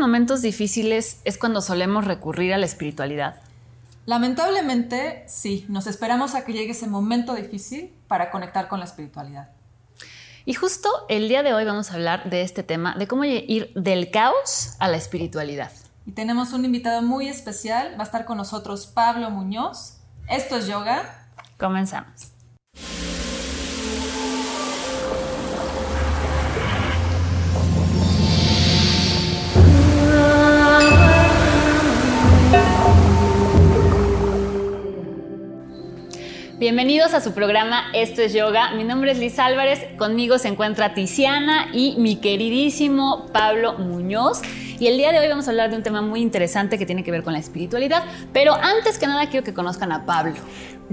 momentos difíciles es cuando solemos recurrir a la espiritualidad? Lamentablemente, sí, nos esperamos a que llegue ese momento difícil para conectar con la espiritualidad. Y justo el día de hoy vamos a hablar de este tema, de cómo ir del caos a la espiritualidad. Y tenemos un invitado muy especial, va a estar con nosotros Pablo Muñoz. Esto es yoga. Comenzamos. Bienvenidos a su programa Esto es Yoga. Mi nombre es Liz Álvarez. Conmigo se encuentra Tiziana y mi queridísimo Pablo Muñoz. Y el día de hoy vamos a hablar de un tema muy interesante que tiene que ver con la espiritualidad. Pero antes que nada quiero que conozcan a Pablo.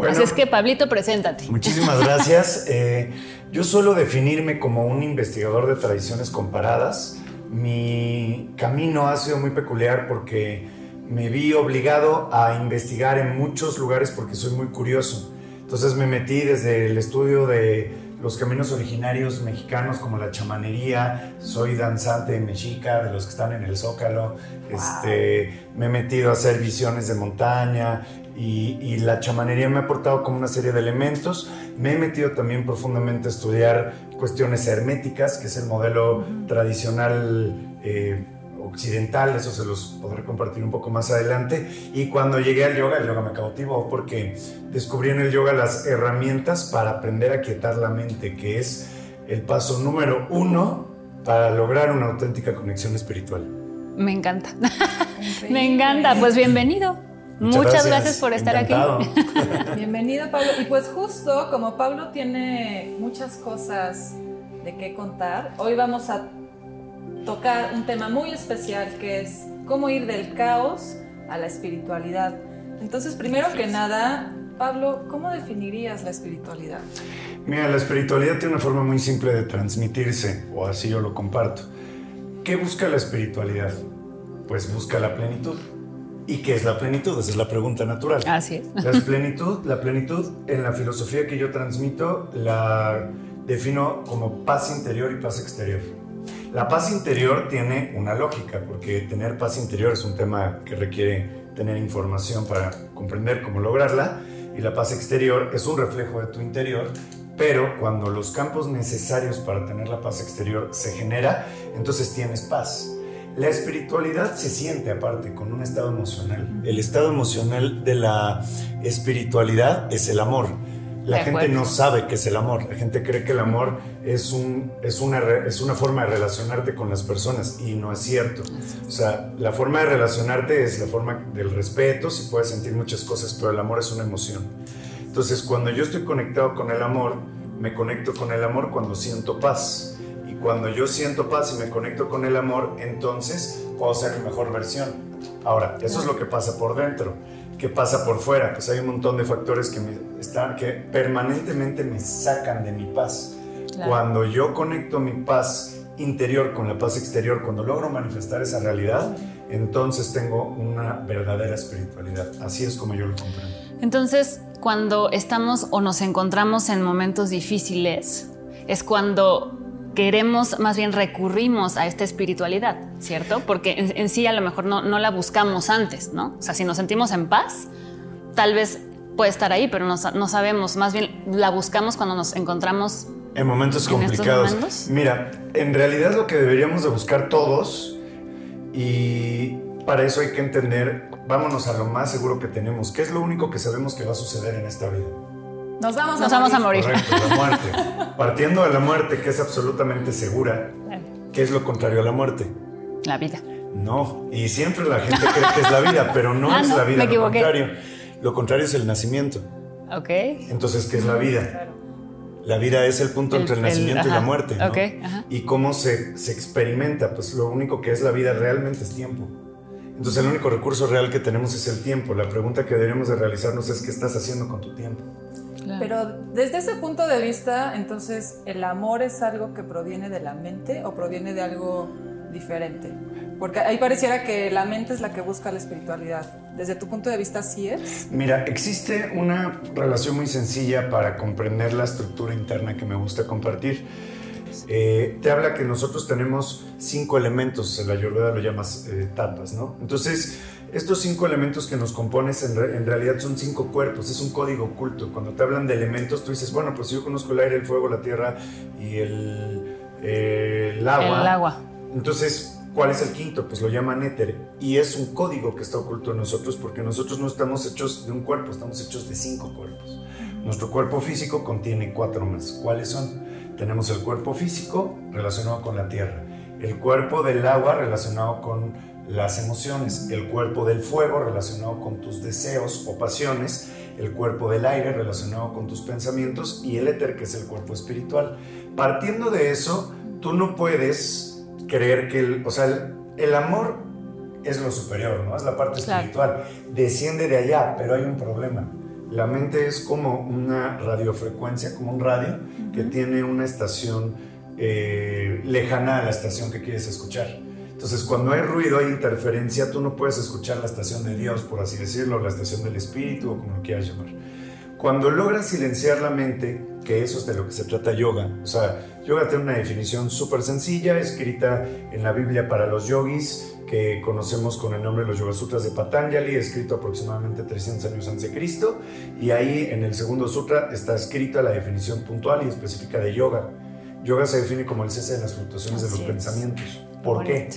Así es que, Pablito, preséntate. Muchísimas gracias. Eh, yo suelo definirme como un investigador de tradiciones comparadas. Mi camino ha sido muy peculiar porque me vi obligado a investigar en muchos lugares porque soy muy curioso. Entonces me metí desde el estudio de los caminos originarios mexicanos como la chamanería, soy danzante mexica de los que están en el Zócalo, este, me he metido a hacer visiones de montaña y, la chamanería me ha aportado como una serie de elementos, me he metido también profundamente a estudiar cuestiones herméticas, que es el modelo tradicional eh, occidental, eso se los podré compartir un poco más adelante. Y cuando llegué al yoga, el yoga me cautivó porque descubrí en el yoga las herramientas para aprender a quietar la mente, que es el paso número uno para lograr una auténtica conexión espiritual. Me encanta. me encanta. Pues bienvenido. Muchas, gracias. por estar aquí. Bienvenido, Pablo. Y pues justo como Pablo tiene muchas cosas de qué contar, hoy vamos a tocar un tema muy especial que es cómo ir del caos a la espiritualidad. Entonces, primero que nada, Pablo, ¿cómo definirías la espiritualidad? Mira, la espiritualidad tiene una forma muy simple de transmitirse, o así yo lo comparto. ¿Qué busca la espiritualidad? Pues busca la plenitud. ¿Y qué es la plenitud? Esa es la pregunta natural. Así es. La plenitud, la plenitud en la filosofía que yo transmito la defino como paz interior y paz exterior. La paz interior tiene una lógica, porque tener paz interior es un tema que requiere tener información para comprender cómo lograrla, y la paz exterior es un reflejo de tu interior, pero cuando los campos necesarios para tener la paz exterior se genera, entonces tienes paz. La espiritualidad se siente aparte con un estado emocional. El estado emocional de la espiritualidad es el amor. La gente no sabe qué es el amor. La gente cree que el amor es, un, es, una, es una forma de relacionarte con las personas y no es cierto. O sea, la forma de relacionarte es la forma del respeto, si puedes sentir muchas cosas, pero el amor es una emoción. Entonces, cuando yo estoy conectado con el amor, me conecto con el amor cuando siento paz. Y cuando yo siento paz y me conecto con el amor, entonces puedo ser mi mejor versión. Ahora, eso es lo que pasa por dentro ¿Qué pasa por fuera? Pues hay un montón de factores que, me están, que permanentemente me sacan de mi paz. Cuando yo conecto mi paz interior con la paz exterior, cuando logro manifestar esa realidad, entonces tengo una verdadera espiritualidad. Así es como yo lo comprendo. Entonces, cuando estamos o nos encontramos en momentos difíciles, es cuando queremos, más bien recurrimos a esta espiritualidad, ¿cierto? Porque en, sí a lo mejor no, no, la buscamos antes, ¿no? O sea, si nos sentimos en paz, tal vez puede estar ahí, pero no, no sabemos, más bien la buscamos cuando nos encontramos en momentos complicados. Mira, en realidad lo que deberíamos de buscar todos y para eso hay que entender, vámonos a lo más seguro que tenemos, ¿qué es lo único que sabemos que va a suceder en esta vida? Nos vamos, a, morir. Correcto, la muerte. Partiendo de la muerte, que es absolutamente segura, ¿qué es lo contrario a la muerte? La vida. No, y siempre la gente cree que es la vida, pero no ah, es la vida. lo contrario. Lo contrario es el nacimiento. Ok. Entonces, ¿qué es la vida? La vida es el punto entre el nacimiento y la muerte. ¿no? ¿Y cómo se, se experimenta? Pues lo único que es la vida realmente es tiempo. Entonces el único recurso real que tenemos es el tiempo. La pregunta que deberíamos de realizarnos es qué estás haciendo con tu tiempo. Pero desde ese punto de vista, entonces, ¿el amor es algo que proviene de la mente o proviene de algo diferente? Porque ahí pareciera que la mente es la que busca la espiritualidad. Desde tu punto de vista, ¿sí es? Mira, existe una relación muy sencilla para comprender la estructura interna que me gusta compartir. eh, te habla que nosotros tenemos cinco elementos, en la Ayurveda lo llamas eh, tapas, ¿no? Entonces, estos cinco elementos que nos compones en, en, realidad son cinco cuerpos, es un código oculto. Cuando te hablan de elementos, tú dices, bueno, pues yo conozco el aire, el fuego, la tierra y el, el agua. El agua. Entonces, ¿cuál es el quinto? Pues lo llaman éter. Y es un código que está oculto en nosotros porque nosotros no estamos hechos de un cuerpo, estamos hechos de cinco cuerpos. Nuestro cuerpo físico contiene cuatro más. ¿Cuáles son? Tenemos el cuerpo físico relacionado con la tierra, el cuerpo del agua relacionado con las emociones, el cuerpo del fuego relacionado con tus deseos o pasiones, el cuerpo del aire relacionado con tus pensamientos y el éter que es el cuerpo espiritual. Partiendo de eso, tú no puedes creer que el, o sea, el, amor es lo superior, ¿no? Es la parte espiritual. Desciende de allá, pero hay un problema. La mente es como una radiofrecuencia, como un radio que tiene una estación eh, lejana a la estación que quieres escuchar. Entonces, cuando hay ruido, hay interferencia, tú no puedes escuchar la estación de Dios, por así decirlo, la estación del Espíritu o como lo quieras llamar. Cuando logras silenciar la mente, que eso es de lo que se trata yoga, o sea, yoga tiene una definición súper sencilla, escrita en la Biblia para los yogis, que conocemos con el nombre de los Yoga Sutras de Patanjali, escrito aproximadamente 300 años antes de Cristo, y ahí en el segundo sutra está escrita la definición puntual y específica de yoga. Yoga se define como el cese de las fluctuaciones de los pensamientos. ¿Por qué?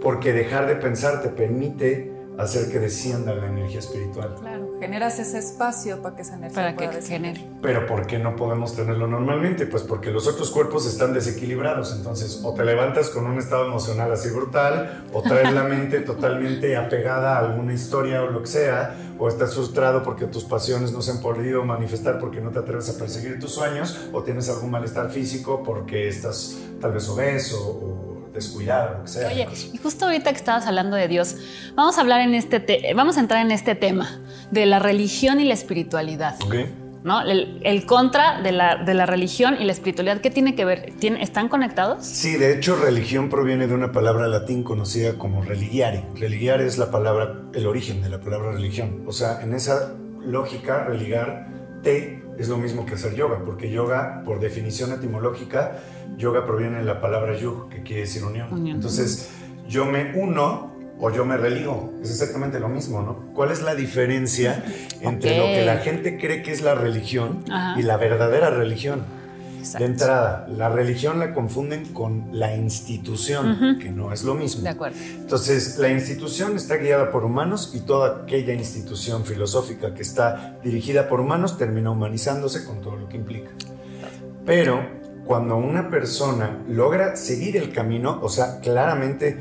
Porque dejar de pensar te permite hacer que descienda la energía espiritual. Claro, generas ese espacio para que esa energía para pueda que genere. Pero ¿por qué no podemos tenerlo normalmente? Pues porque los otros cuerpos están desequilibrados. Entonces, o te levantas con un estado emocional así brutal, o traes la mente totalmente apegada a alguna historia o lo que sea, o estás frustrado porque tus pasiones no se han podido manifestar porque no te atreves a perseguir tus sueños, o tienes algún malestar físico porque estás tal vez obeso o descuidado, lo que sea. Oye, y justo ahorita que estabas hablando de Dios, vamos a hablar en este, vamos a entrar en este tema de la religión y la espiritualidad. ¿No? El, contra de la, de la, religión y la espiritualidad, ¿qué tiene que ver? ¿Están conectados? Sí, de hecho, religión proviene de una palabra latín conocida como religiare. Religiare es la palabra, el origen de la palabra religión. O sea, en esa lógica, religar, es lo mismo que hacer yoga, porque yoga, por definición etimológica, yoga proviene de la palabra yug, que quiere decir unión. Entonces, yo me uno o yo me religo. Es exactamente lo mismo, ¿no? ¿Cuál es la diferencia entre lo que la gente cree que es la religión y la verdadera religión? De entrada, la religión la confunden con la institución, que no es lo mismo. De acuerdo. Entonces, la institución está guiada por humanos y toda aquella institución filosófica que está dirigida por humanos termina humanizándose con todo lo que implica. Pero cuando una persona logra seguir el camino, o sea, claramente,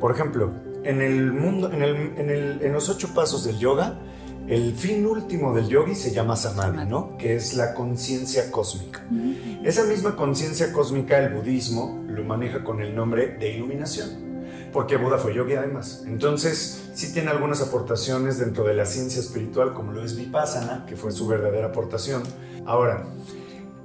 por ejemplo, en el mundo, en, el, en los ocho pasos del yoga, el fin último del yogi se llama samadhi, ¿no? Que es la conciencia cósmica. Esa misma conciencia cósmica el budismo lo maneja con el nombre de iluminación, porque Buda fue yogi además. Entonces, sí tiene algunas aportaciones dentro de la ciencia espiritual, como lo es Vipassana, que fue su verdadera aportación. Ahora,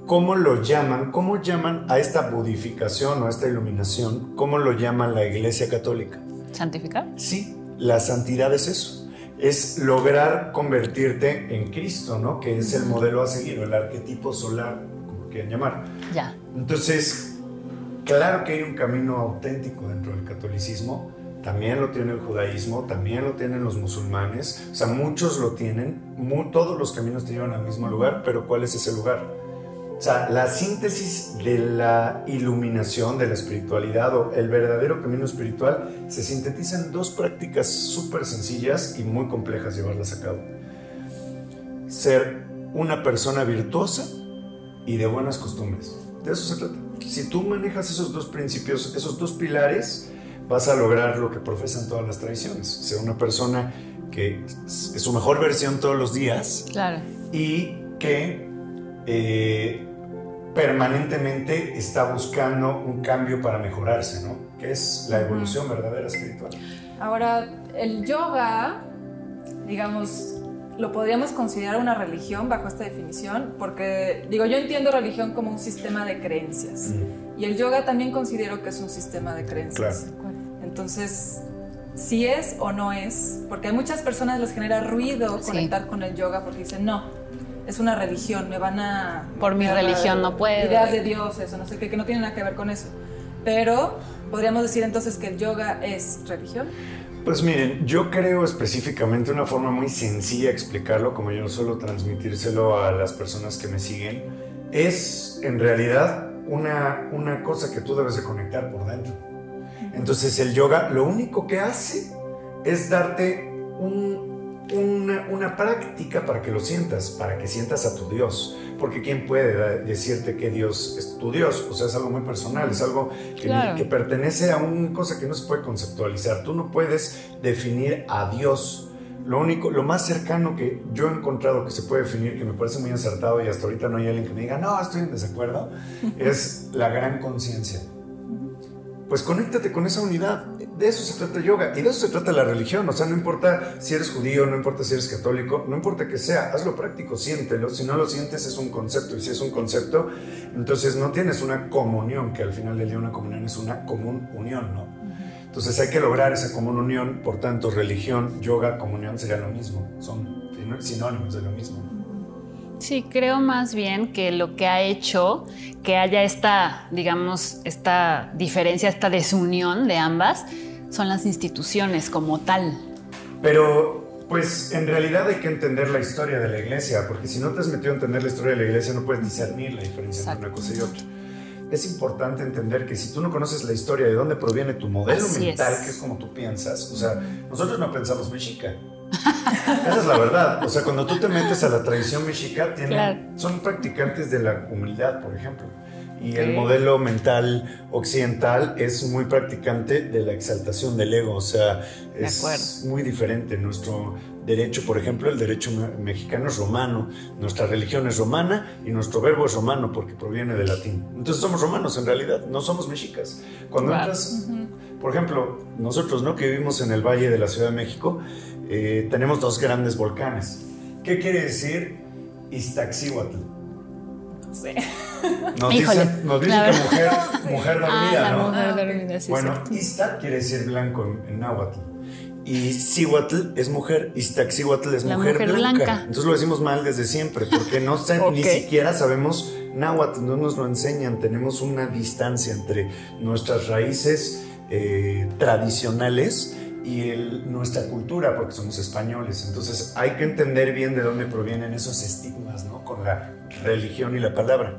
¿cómo lo llaman? ¿Cómo llaman a esta budificación o a esta iluminación? ¿Cómo lo llaman la Iglesia Católica? ¿Santificar? Sí, la santidad es eso es lograr convertirte en Cristo, ¿no? Que es el modelo a seguir, el arquetipo solar, como quieran llamar. Ya. Entonces, claro que hay un camino auténtico dentro del catolicismo, también lo tiene el judaísmo, también lo tienen los musulmanes, o sea, muchos lo tienen, todos los caminos te llevan al mismo lugar, pero ¿cuál es ese lugar? O sea, la síntesis de la iluminación, de la espiritualidad o el verdadero camino espiritual se sintetiza en dos prácticas súper sencillas y muy complejas llevarlas a cabo. Ser una persona virtuosa y de buenas costumbres. De eso se trata. Si tú manejas esos dos principios, esos dos pilares, vas a lograr lo que profesan todas las tradiciones. Ser una persona que es su mejor versión todos los días. Claro. Y que eh, permanentemente está buscando un cambio para mejorarse, ¿no? Que es la evolución verdadera espiritual. Ahora, el yoga, digamos, lo podríamos considerar una religión bajo esta definición, porque, digo, yo entiendo religión como un sistema de creencias. Y el yoga también considero que es un sistema de creencias. Entonces, si es o no es, porque a muchas personas les genera ruido conectar con el yoga porque dicen, no, es una religión, me van a... Por mi religión no puedo. Ideas de Dios, eso, no sé qué, que no tienen nada que ver con eso. Pero, ¿podríamos decir entonces que el yoga es religión? Pues miren, yo creo específicamente una forma muy sencilla de explicarlo, como yo suelo transmitírselo a las personas que me siguen, es en realidad una, una cosa que tú debes de conectar por dentro. Entonces el yoga lo único que hace es darte una, una, práctica para que lo sientas, para que sientas a tu Dios. Porque ¿quién puede decirte que Dios es tu Dios? O sea, es algo muy personal, es algo que, que pertenece a una cosa que no se puede conceptualizar. Tú no puedes definir a Dios. Lo único, lo más cercano que yo he encontrado que se puede definir, que me parece muy acertado y hasta ahorita no hay alguien que me diga, no, estoy en desacuerdo, es la gran conciencia pues conéctate con esa unidad. De eso se trata yoga y de eso se trata la religión. O sea, no importa si eres judío, no importa si eres católico, no importa que sea, hazlo práctico, siéntelo. Si no lo sientes es un concepto y si es un concepto, entonces no tienes una comunión, que al final del día una comunión es una común unión, ¿no? Entonces hay que lograr esa común unión, por tanto religión, yoga, comunión sería lo mismo, son sinónimos de lo mismo. Sí, creo más bien que lo que ha hecho que haya esta, digamos, esta diferencia, esta desunión de ambas, son las instituciones como tal. Pero, pues, en realidad hay que entender la historia de la iglesia, porque si no te has metido a entender la historia de la iglesia, no puedes discernir la diferencia entre una cosa y otra. Es importante entender que si tú no conoces la historia de dónde proviene tu modelo mental, que es como tú piensas, o sea, nosotros no pensamos mexica, esa es la verdad. O sea, cuando tú te metes a la tradición mexica, son practicantes de la humildad, por ejemplo. Y el modelo mental occidental es muy practicante de la exaltación del ego. O sea, es muy diferente. Nuestro derecho, por ejemplo, el derecho mexicano es romano, nuestra religión es romana y nuestro verbo es romano porque proviene del latín. Entonces somos romanos en realidad, no somos mexicas. Cuando entras, por ejemplo, nosotros, ¿no? Que vivimos en el Valle de la Ciudad de México, eh, tenemos dos grandes volcanes. ¿Qué quiere decir Iztaccíhuatl? No sé. Nos dice, nos dice que mujer, mujer dormida, ah, ¿no? Mujer dormida, sí, bueno, Ista quiere decir blanco en, náhuatl. Y Cihuatl es mujer, Iztaccíhuatl es mujer, blanca. Entonces lo decimos mal desde siempre, porque no sé, ni siquiera sabemos náhuatl, no nos lo enseñan. Tenemos una distancia entre nuestras raíces eh, tradicionales y el, nuestra cultura, porque somos españoles. Entonces hay que entender bien de dónde provienen esos estigmas, ¿no? Con la religión y la palabra.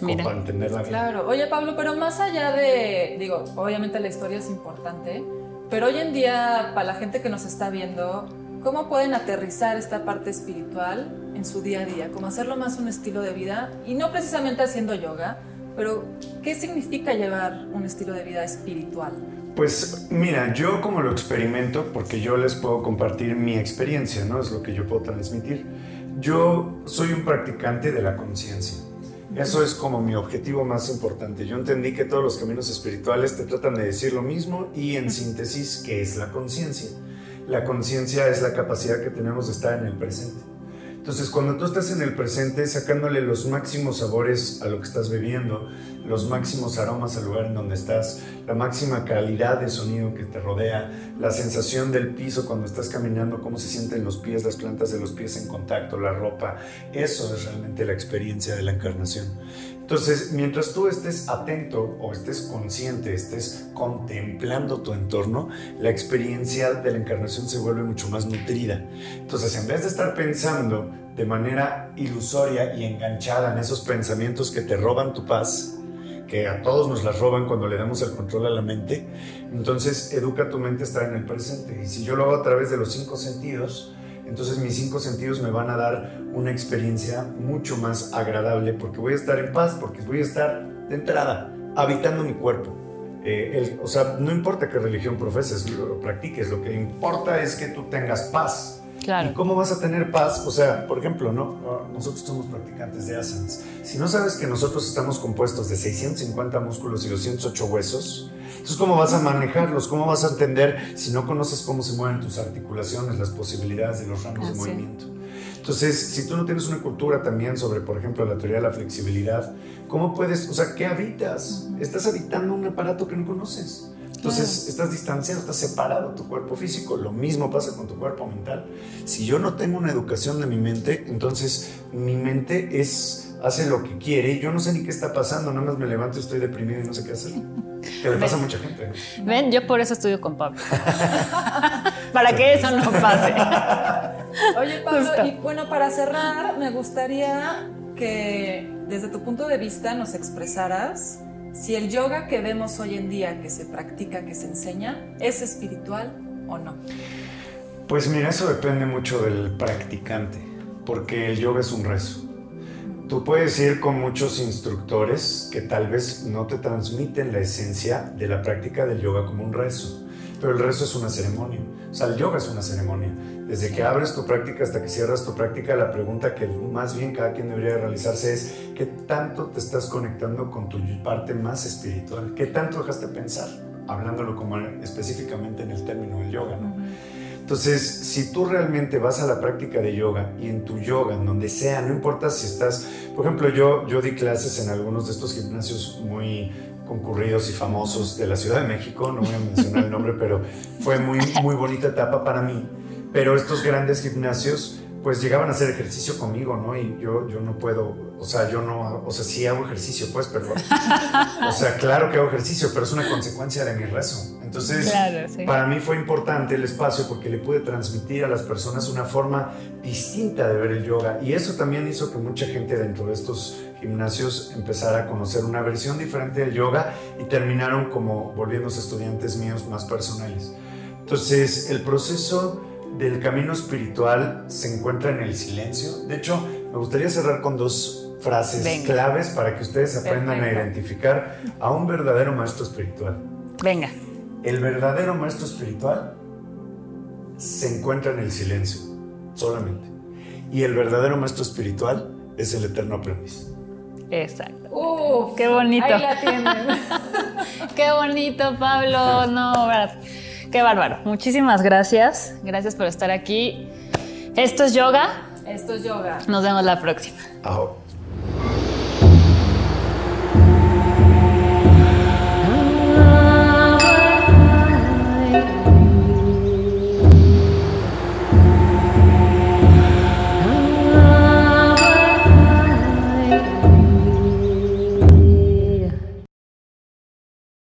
Mira. Para entenderla bien. Claro. Oye, Pablo, pero más allá de, digo, obviamente la historia es importante, pero hoy en día, para la gente que nos está viendo, ¿cómo pueden aterrizar esta parte espiritual en su día a día? ¿Cómo hacerlo más un estilo de vida? Y no precisamente haciendo yoga, pero ¿qué significa llevar un estilo de vida espiritual? Pues mira, yo como lo experimento, porque yo les puedo compartir mi experiencia, ¿no? Es lo que yo puedo transmitir. Yo soy un practicante de la conciencia. Eso es como mi objetivo más importante. Yo entendí que todos los caminos espirituales te tratan de decir lo mismo y en síntesis, ¿qué es la conciencia? La conciencia es la capacidad que tenemos de estar en el presente. Entonces, cuando tú estás en el presente, sacándole los máximos sabores a lo que estás bebiendo, los máximos aromas al lugar en donde estás, la máxima calidad de sonido que te rodea, la sensación del piso cuando estás caminando, cómo se sienten los pies, las plantas de los pies en contacto, la ropa, eso es realmente la experiencia de la encarnación. Entonces, mientras tú estés atento o estés consciente, estés contemplando tu entorno, la experiencia de la encarnación se vuelve mucho más nutrida. Entonces, en vez de estar pensando de manera ilusoria y enganchada en esos pensamientos que te roban tu paz, que a todos nos las roban cuando le damos el control a la mente, entonces educa tu mente a estar en el presente. Y si yo lo hago a través de los cinco sentidos, entonces mis cinco sentidos me van a dar una experiencia mucho más agradable porque voy a estar en paz, porque voy a estar de entrada habitando mi cuerpo. Eh, o sea, no importa qué religión profeses o practiques, lo que importa es que tú tengas paz. Claro. ¿Y cómo vas a tener paz? O sea, por ejemplo, ¿no? Ah, nosotros somos practicantes de asanas. Si no sabes que nosotros estamos compuestos de 650 músculos y 208 huesos, entonces, ¿cómo vas a manejarlos? ¿Cómo vas a entender si no conoces cómo se mueven tus articulaciones, las posibilidades de los rangos de movimiento? Entonces, si tú no tienes una cultura también sobre, por ejemplo, la teoría de la flexibilidad, ¿cómo puedes, o sea, qué habitas? Estás habitando un aparato que no conoces. Entonces estás distanciado, estás separado tu cuerpo físico. Lo mismo pasa con tu cuerpo mental. Si yo no tengo una educación de mi mente, entonces mi mente es hace lo que quiere y yo no sé ni qué está pasando, nada más me levanto y estoy deprimido y no sé qué hacer. Que le pasa a mucha gente. Ven, yo por eso estudio con Pablo. para que eso no pase. Oye, Pablo, y bueno, para cerrar, me gustaría que desde tu punto de vista nos expresaras si el yoga que vemos hoy en día, que se practica, que se enseña, es espiritual o no. Pues mira, eso depende mucho del practicante, porque el yoga es un rezo. Tú puedes ir con muchos instructores que tal vez no te transmiten la esencia de la práctica del yoga como un rezo, pero el rezo es una ceremonia. O sea, el yoga es una ceremonia. Desde que abres tu práctica hasta que cierras tu práctica, la pregunta que más bien cada quien debería realizarse es ¿qué tanto te estás conectando con tu parte más espiritual? ¿Qué tanto dejaste pensar? Hablándolo como específicamente en el término del yoga, ¿no? Entonces, si tú realmente vas a la práctica de yoga y en tu yoga, en donde sea, no importa si estás, por ejemplo, yo, yo di clases en algunos de estos gimnasios muy concurridos y famosos de la Ciudad de México, no voy a mencionar el nombre, pero fue muy, muy bonita etapa para mí. Pero estos grandes gimnasios, pues llegaban a hacer ejercicio conmigo, ¿no? Y yo, yo no puedo, o sea, yo no, o sea, sí hago ejercicio, pues, pero, o sea, claro que hago ejercicio, pero es una consecuencia de mi rezo. Entonces, para mí fue importante el espacio porque le pude transmitir a las personas una forma distinta de ver el yoga. Y eso también hizo que mucha gente dentro de estos gimnasios empezara a conocer una versión diferente del yoga y terminaron como volviéndose estudiantes míos más personales. Entonces, el proceso del camino espiritual se encuentra en el silencio. De hecho, me gustaría cerrar con dos frases claves para que ustedes aprendan a identificar a un verdadero maestro espiritual. Venga. El verdadero maestro espiritual se encuentra en el silencio, solamente. Y el verdadero maestro espiritual es el eterno aprendiz. Exacto. Uf, qué bonito. Ahí la tienen. qué bonito, Pablo. No, qué bárbaro. Muchísimas gracias. Gracias por estar aquí. Esto es yoga. Esto es yoga. Nos vemos la próxima. Ahora.